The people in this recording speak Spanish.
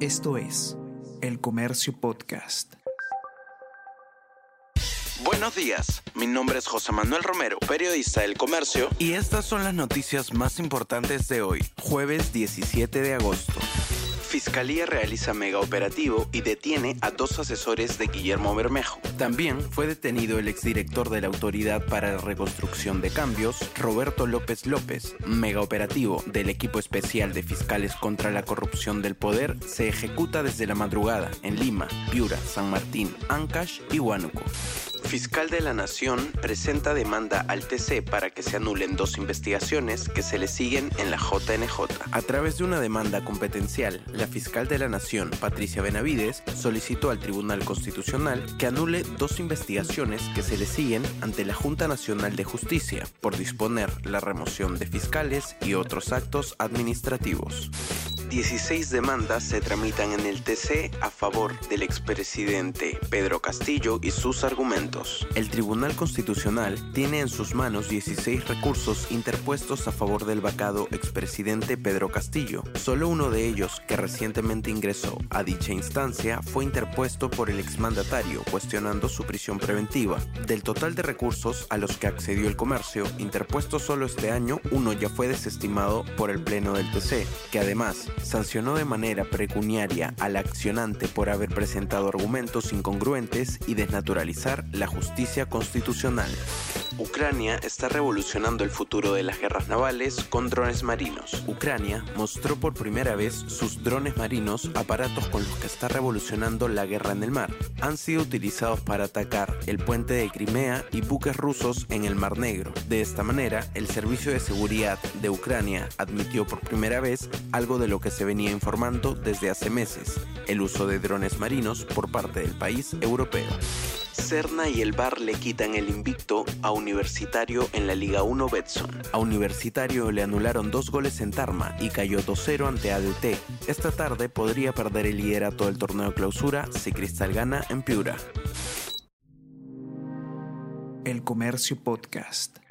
Esto es El Comercio Podcast. Buenos días, mi nombre es José Manuel Romero, periodista del Comercio, y estas son las noticias más importantes de hoy, jueves 17 de agosto. Fiscalía realiza mega operativo y detiene a dos asesores de Guillermo Bermejo. También fue detenido el exdirector de la Autoridad para la Reconstrucción de Cambios, Roberto López López. Mega operativo del equipo especial de fiscales contra la corrupción del poder se ejecuta desde la madrugada en Lima, Piura, San Martín, Ancash y Huánuco. Fiscal de la Nación presenta demanda al TC para que se anulen dos investigaciones que se le siguen en la JNJ. A través de una demanda competencial, la fiscal de la Nación, Patricia Benavides, solicitó al Tribunal Constitucional que anule dos investigaciones que se le siguen ante la Junta Nacional de Justicia por disponer la remoción de fiscales y otros actos administrativos. 16 demandas se tramitan en el TC a favor del expresidente Pedro Castillo y sus argumentos. El Tribunal Constitucional tiene en sus manos 16 recursos interpuestos a favor del vacado expresidente Pedro Castillo. Solo uno de ellos, que recientemente ingresó a dicha instancia, fue interpuesto por el exmandatario, cuestionando su prisión preventiva. Del total de recursos a los que accedió el comercio, interpuesto solo este año, uno ya fue desestimado por el Pleno del TC, que además sancionó de manera precuniaria al accionante por haber presentado argumentos incongruentes y desnaturalizar la justicia constitucional. Ucrania está revolucionando el futuro de las guerras navales con drones marinos. Ucrania mostró por primera vez sus drones marinos, aparatos con los que está revolucionando la guerra en el mar. Han sido utilizados para atacar el puente de Crimea y buques rusos en el Mar Negro. De esta manera, el Servicio de Seguridad de Ucrania admitió por primera vez algo de lo que se venía informando desde hace meses, el uso de drones marinos por parte del país europeo. Cerna y el Bar le quitan el invicto a Universitario en la Liga 1 Betson. A Universitario le anularon dos goles en Tarma y cayó 2-0 ante ADT. Esta tarde podría perder el liderato del torneo clausura si Cristal gana en Piura. El Comercio Podcast.